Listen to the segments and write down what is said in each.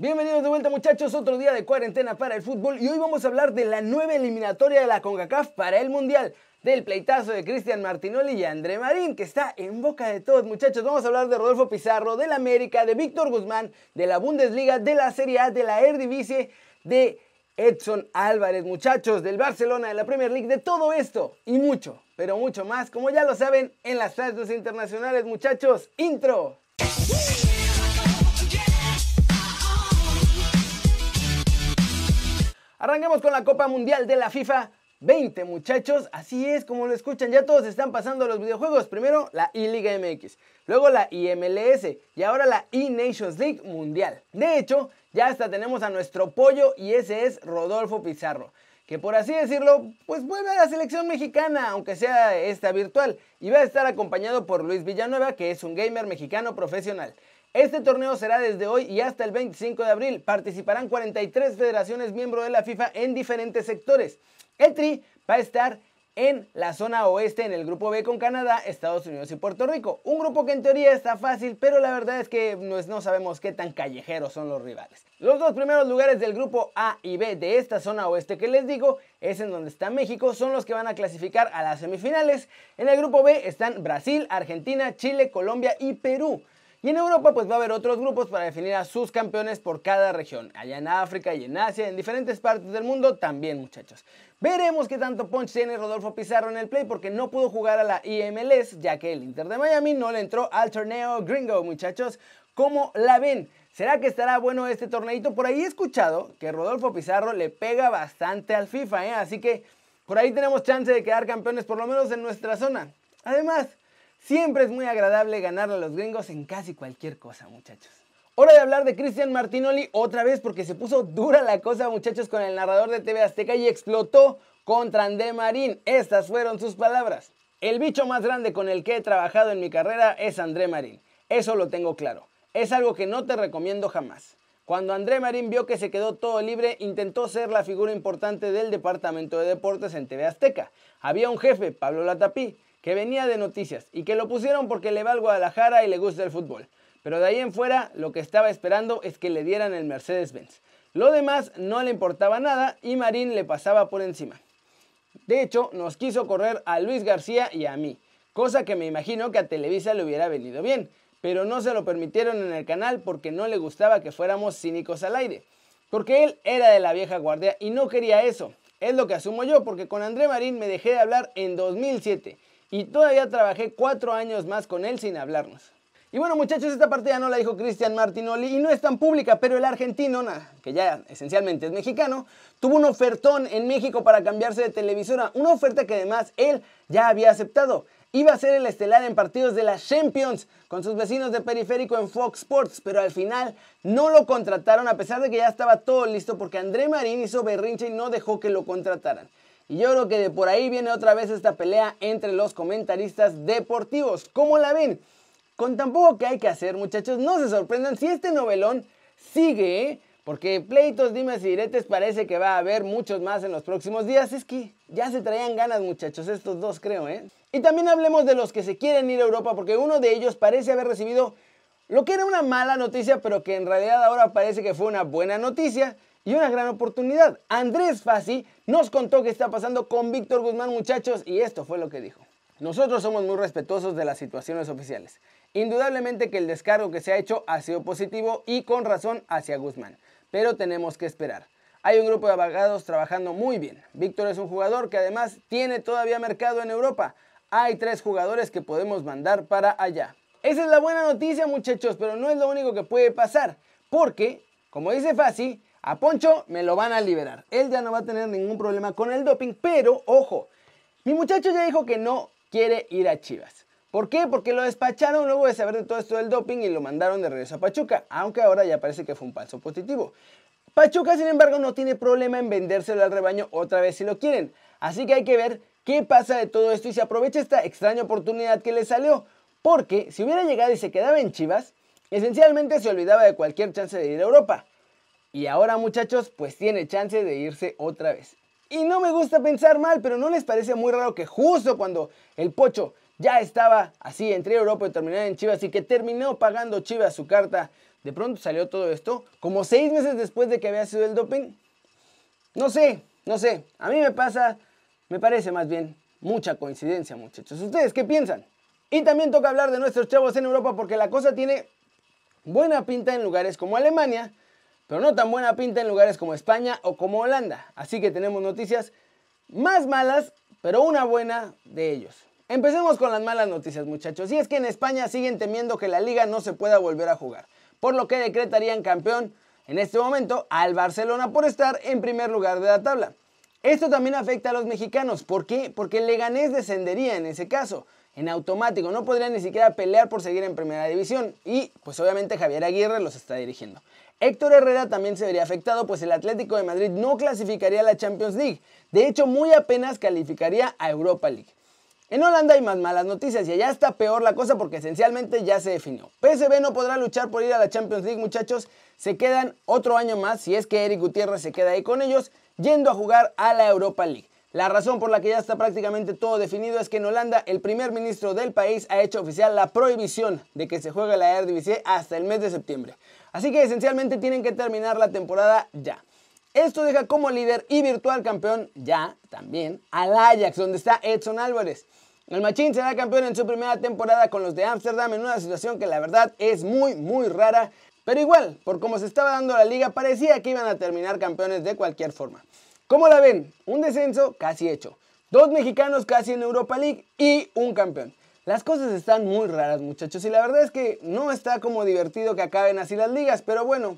Bienvenidos de vuelta muchachos, otro día de cuarentena para el fútbol y hoy vamos a hablar de la nueva eliminatoria de la CONCACAF para el Mundial, del pleitazo de Cristian Martinoli y André Marín, que está en boca de todos muchachos. Vamos a hablar de Rodolfo Pizarro, del América, de Víctor Guzmán, de la Bundesliga, de la Serie A, de la Eredivisie, de Edson Álvarez, muchachos, del Barcelona, de la Premier League, de todo esto y mucho, pero mucho más, como ya lo saben, en las tasas internacionales, muchachos. Intro. Arranquemos con la Copa Mundial de la FIFA 20, muchachos. Así es, como lo escuchan, ya todos están pasando los videojuegos. Primero la I-Liga MX, luego la IMLS y ahora la E-Nations League Mundial. De hecho, ya hasta tenemos a nuestro pollo y ese es Rodolfo Pizarro. Que por así decirlo, pues vuelve a la selección mexicana, aunque sea esta virtual, y va a estar acompañado por Luis Villanueva, que es un gamer mexicano profesional. Este torneo será desde hoy y hasta el 25 de abril. Participarán 43 federaciones miembros de la FIFA en diferentes sectores. El Tri va a estar en la zona oeste en el grupo B con Canadá, Estados Unidos y Puerto Rico. Un grupo que en teoría está fácil, pero la verdad es que no sabemos qué tan callejeros son los rivales. Los dos primeros lugares del grupo A y B de esta zona oeste que les digo es en donde está México, son los que van a clasificar a las semifinales. En el grupo B están Brasil, Argentina, Chile, Colombia y Perú. Y en Europa pues va a haber otros grupos para definir a sus campeones por cada región. Allá en África y en Asia, en diferentes partes del mundo también muchachos. Veremos qué tanto punch tiene Rodolfo Pizarro en el play porque no pudo jugar a la IMLS ya que el Inter de Miami no le entró al torneo gringo muchachos. ¿Cómo la ven? ¿Será que estará bueno este torneito? Por ahí he escuchado que Rodolfo Pizarro le pega bastante al FIFA, ¿eh? así que por ahí tenemos chance de quedar campeones por lo menos en nuestra zona. Además, Siempre es muy agradable ganarle a los gringos en casi cualquier cosa, muchachos. Hora de hablar de Cristian Martinoli otra vez porque se puso dura la cosa, muchachos, con el narrador de TV Azteca y explotó contra André Marín. Estas fueron sus palabras. El bicho más grande con el que he trabajado en mi carrera es André Marín. Eso lo tengo claro. Es algo que no te recomiendo jamás. Cuando André Marín vio que se quedó todo libre, intentó ser la figura importante del departamento de deportes en TV Azteca. Había un jefe, Pablo Latapí, que venía de noticias y que lo pusieron porque le va al Guadalajara y le gusta el fútbol. Pero de ahí en fuera lo que estaba esperando es que le dieran el Mercedes-Benz. Lo demás no le importaba nada y Marín le pasaba por encima. De hecho, nos quiso correr a Luis García y a mí, cosa que me imagino que a Televisa le hubiera venido bien, pero no se lo permitieron en el canal porque no le gustaba que fuéramos cínicos al aire. Porque él era de la vieja guardia y no quería eso. Es lo que asumo yo, porque con André Marín me dejé de hablar en 2007 y todavía trabajé cuatro años más con él sin hablarnos. Y bueno muchachos, esta partida no la dijo Cristian Martinoli y no es tan pública, pero el argentino, que ya esencialmente es mexicano, tuvo un ofertón en México para cambiarse de televisora, una oferta que además él ya había aceptado. Iba a ser el estelar en partidos de la Champions con sus vecinos de periférico en Fox Sports, pero al final no lo contrataron a pesar de que ya estaba todo listo porque André Marín hizo berrinche y no dejó que lo contrataran. Y yo creo que de por ahí viene otra vez esta pelea entre los comentaristas deportivos. ¿Cómo la ven? Con tan poco que hay que hacer, muchachos, no se sorprendan si este novelón sigue. Porque pleitos, dimes y diretes parece que va a haber muchos más en los próximos días. Es que ya se traían ganas, muchachos, estos dos creo, ¿eh? Y también hablemos de los que se quieren ir a Europa, porque uno de ellos parece haber recibido lo que era una mala noticia, pero que en realidad ahora parece que fue una buena noticia y una gran oportunidad. Andrés Fassi nos contó qué está pasando con Víctor Guzmán, muchachos, y esto fue lo que dijo. Nosotros somos muy respetuosos de las situaciones oficiales. Indudablemente que el descargo que se ha hecho ha sido positivo y con razón hacia Guzmán, pero tenemos que esperar. Hay un grupo de abogados trabajando muy bien. Víctor es un jugador que además tiene todavía mercado en Europa. Hay tres jugadores que podemos mandar para allá. Esa es la buena noticia muchachos, pero no es lo único que puede pasar, porque, como dice Fassi, a Poncho me lo van a liberar. Él ya no va a tener ningún problema con el doping, pero ojo, mi muchacho ya dijo que no quiere ir a Chivas. ¿Por qué? Porque lo despacharon luego de saber de todo esto del doping y lo mandaron de regreso a Pachuca, aunque ahora ya parece que fue un falso positivo. Pachuca, sin embargo, no tiene problema en vendérselo al rebaño otra vez si lo quieren. Así que hay que ver qué pasa de todo esto y se aprovecha esta extraña oportunidad que le salió. Porque si hubiera llegado y se quedaba en Chivas, esencialmente se olvidaba de cualquier chance de ir a Europa. Y ahora muchachos, pues tiene chance de irse otra vez. Y no me gusta pensar mal, pero ¿no les parece muy raro que justo cuando el Pocho ya estaba así entre Europa y terminar en Chivas y que terminó pagando Chivas su carta, de pronto salió todo esto, como seis meses después de que había sido el doping. No sé, no sé, a mí me pasa, me parece más bien mucha coincidencia muchachos. ¿Ustedes qué piensan? Y también toca hablar de nuestros chavos en Europa porque la cosa tiene buena pinta en lugares como Alemania, pero no tan buena pinta en lugares como España o como Holanda. Así que tenemos noticias más malas, pero una buena de ellos. Empecemos con las malas noticias muchachos. Y es que en España siguen temiendo que la liga no se pueda volver a jugar, por lo que decretarían campeón en este momento al Barcelona por estar en primer lugar de la tabla. Esto también afecta a los mexicanos. ¿Por qué? Porque el Leganés descendería en ese caso en automático. No podrían ni siquiera pelear por seguir en primera división. Y pues obviamente Javier Aguirre los está dirigiendo. Héctor Herrera también se vería afectado, pues el Atlético de Madrid no clasificaría a la Champions League. De hecho, muy apenas calificaría a Europa League. En Holanda hay más malas noticias y allá está peor la cosa porque esencialmente ya se definió. PSV no podrá luchar por ir a la Champions League, muchachos. Se quedan otro año más, si es que Eric Gutiérrez se queda ahí con ellos, yendo a jugar a la Europa League. La razón por la que ya está prácticamente todo definido es que en Holanda el primer ministro del país ha hecho oficial la prohibición de que se juegue la Eredivisie hasta el mes de septiembre. Así que esencialmente tienen que terminar la temporada ya. Esto deja como líder y virtual campeón ya también al Ajax, donde está Edson Álvarez. El Machín será campeón en su primera temporada con los de Ámsterdam en una situación que la verdad es muy muy rara, pero igual, por como se estaba dando la liga, parecía que iban a terminar campeones de cualquier forma. ¿Cómo la ven? Un descenso casi hecho. Dos mexicanos casi en Europa League y un campeón. Las cosas están muy raras muchachos y la verdad es que no está como divertido que acaben así las ligas, pero bueno,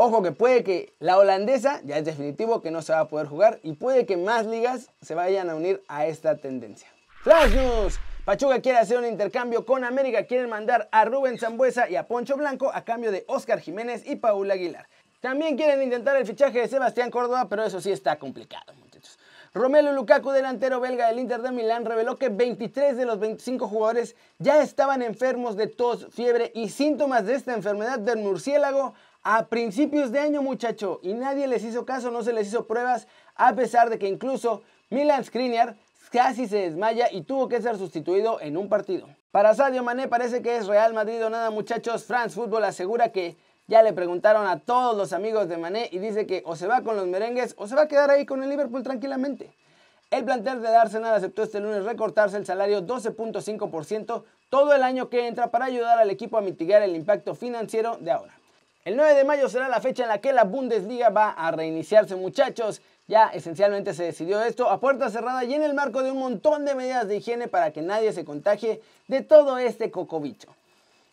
ojo que puede que la holandesa, ya es definitivo que no se va a poder jugar y puede que más ligas se vayan a unir a esta tendencia. Flash News. Pachuca quiere hacer un intercambio con América, quieren mandar a Rubén Zambuesa y a Poncho Blanco a cambio de Oscar Jiménez y Paul Aguilar. También quieren intentar el fichaje de Sebastián Córdoba, pero eso sí está complicado, muchachos. Romelu Lukaku, delantero belga del Inter de Milán, reveló que 23 de los 25 jugadores ya estaban enfermos de tos, fiebre y síntomas de esta enfermedad del murciélago a principios de año, muchacho. Y nadie les hizo caso, no se les hizo pruebas, a pesar de que incluso Milan Skriniar casi se desmaya y tuvo que ser sustituido en un partido. Para Sadio Mané parece que es Real Madrid o nada, muchachos. France Football asegura que ya le preguntaron a todos los amigos de Mané y dice que o se va con los merengues o se va a quedar ahí con el Liverpool tranquilamente. El plantel de Arsenal aceptó este lunes recortarse el salario 12.5% todo el año que entra para ayudar al equipo a mitigar el impacto financiero de ahora. El 9 de mayo será la fecha en la que la Bundesliga va a reiniciarse muchachos. Ya esencialmente se decidió esto a puerta cerrada y en el marco de un montón de medidas de higiene para que nadie se contagie de todo este cocobicho.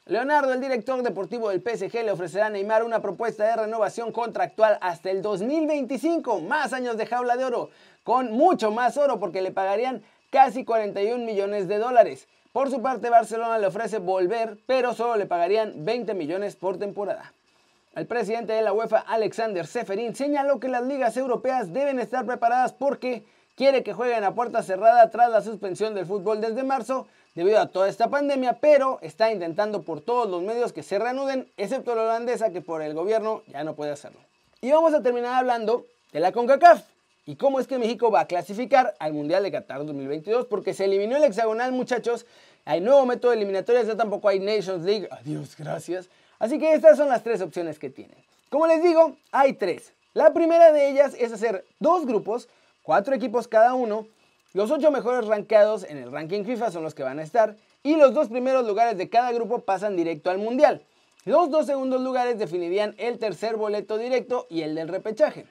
Leonardo, el director deportivo del PSG, le ofrecerá a Neymar una propuesta de renovación contractual hasta el 2025, más años de jaula de oro, con mucho más oro porque le pagarían casi 41 millones de dólares. Por su parte, Barcelona le ofrece volver, pero solo le pagarían 20 millones por temporada. El presidente de la UEFA, Alexander Seferin, señaló que las ligas europeas deben estar preparadas porque quiere que jueguen a puerta cerrada tras la suspensión del fútbol desde marzo debido a toda esta pandemia, pero está intentando por todos los medios que se reanuden, excepto la holandesa que por el gobierno ya no puede hacerlo. Y vamos a terminar hablando de la CONCACAF y cómo es que México va a clasificar al Mundial de Qatar 2022, porque se eliminó el hexagonal, muchachos. Hay nuevo método de eliminatorias, ya tampoco hay Nations League. Adiós, gracias. Así que estas son las tres opciones que tienen. Como les digo, hay tres. La primera de ellas es hacer dos grupos, cuatro equipos cada uno, los 8 mejores rankeados en el ranking FIFA son los que van a estar y los dos primeros lugares de cada grupo pasan directo al mundial. Los dos segundos lugares definirían el tercer boleto directo y el del repechaje.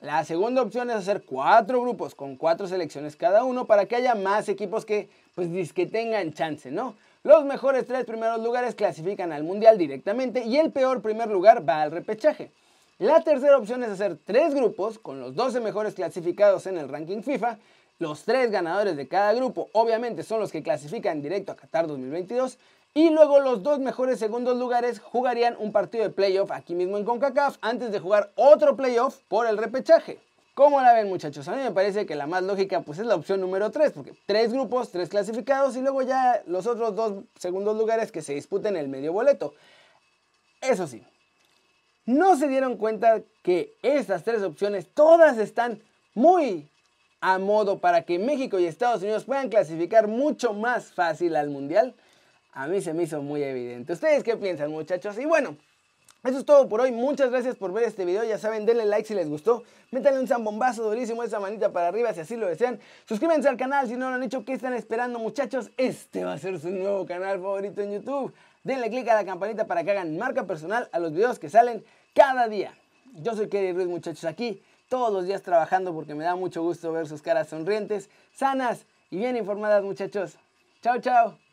La segunda opción es hacer cuatro grupos con cuatro selecciones cada uno para que haya más equipos que pues que tengan chance, ¿no? Los mejores tres primeros lugares clasifican al mundial directamente y el peor primer lugar va al repechaje. La tercera opción es hacer tres grupos con los 12 mejores clasificados en el ranking FIFA los tres ganadores de cada grupo obviamente son los que clasifican directo a Qatar 2022 y luego los dos mejores segundos lugares jugarían un partido de playoff aquí mismo en CONCACAF antes de jugar otro playoff por el repechaje. ¿Cómo la ven muchachos? A mí me parece que la más lógica pues es la opción número 3, porque tres grupos, tres clasificados y luego ya los otros dos segundos lugares que se disputen el medio boleto. Eso sí, no se dieron cuenta que estas tres opciones todas están muy, a modo para que México y Estados Unidos puedan clasificar mucho más fácil al Mundial, a mí se me hizo muy evidente. ¿Ustedes qué piensan muchachos? Y bueno, Eso es todo por hoy, muchas gracias por ver este video, ya saben, denle like si les gustó, métanle un zambombazo durísimo esa manita para arriba si así lo desean, suscríbanse al canal si no lo han hecho, ¿qué están esperando muchachos? Este va a ser su nuevo canal favorito en YouTube, denle click a la campanita para que hagan marca personal a los videos que salen cada día. Yo soy Kerry Ruiz muchachos aquí, todos los días trabajando porque me da mucho gusto ver sus caras sonrientes, sanas y bien informadas muchachos. Chao, chao.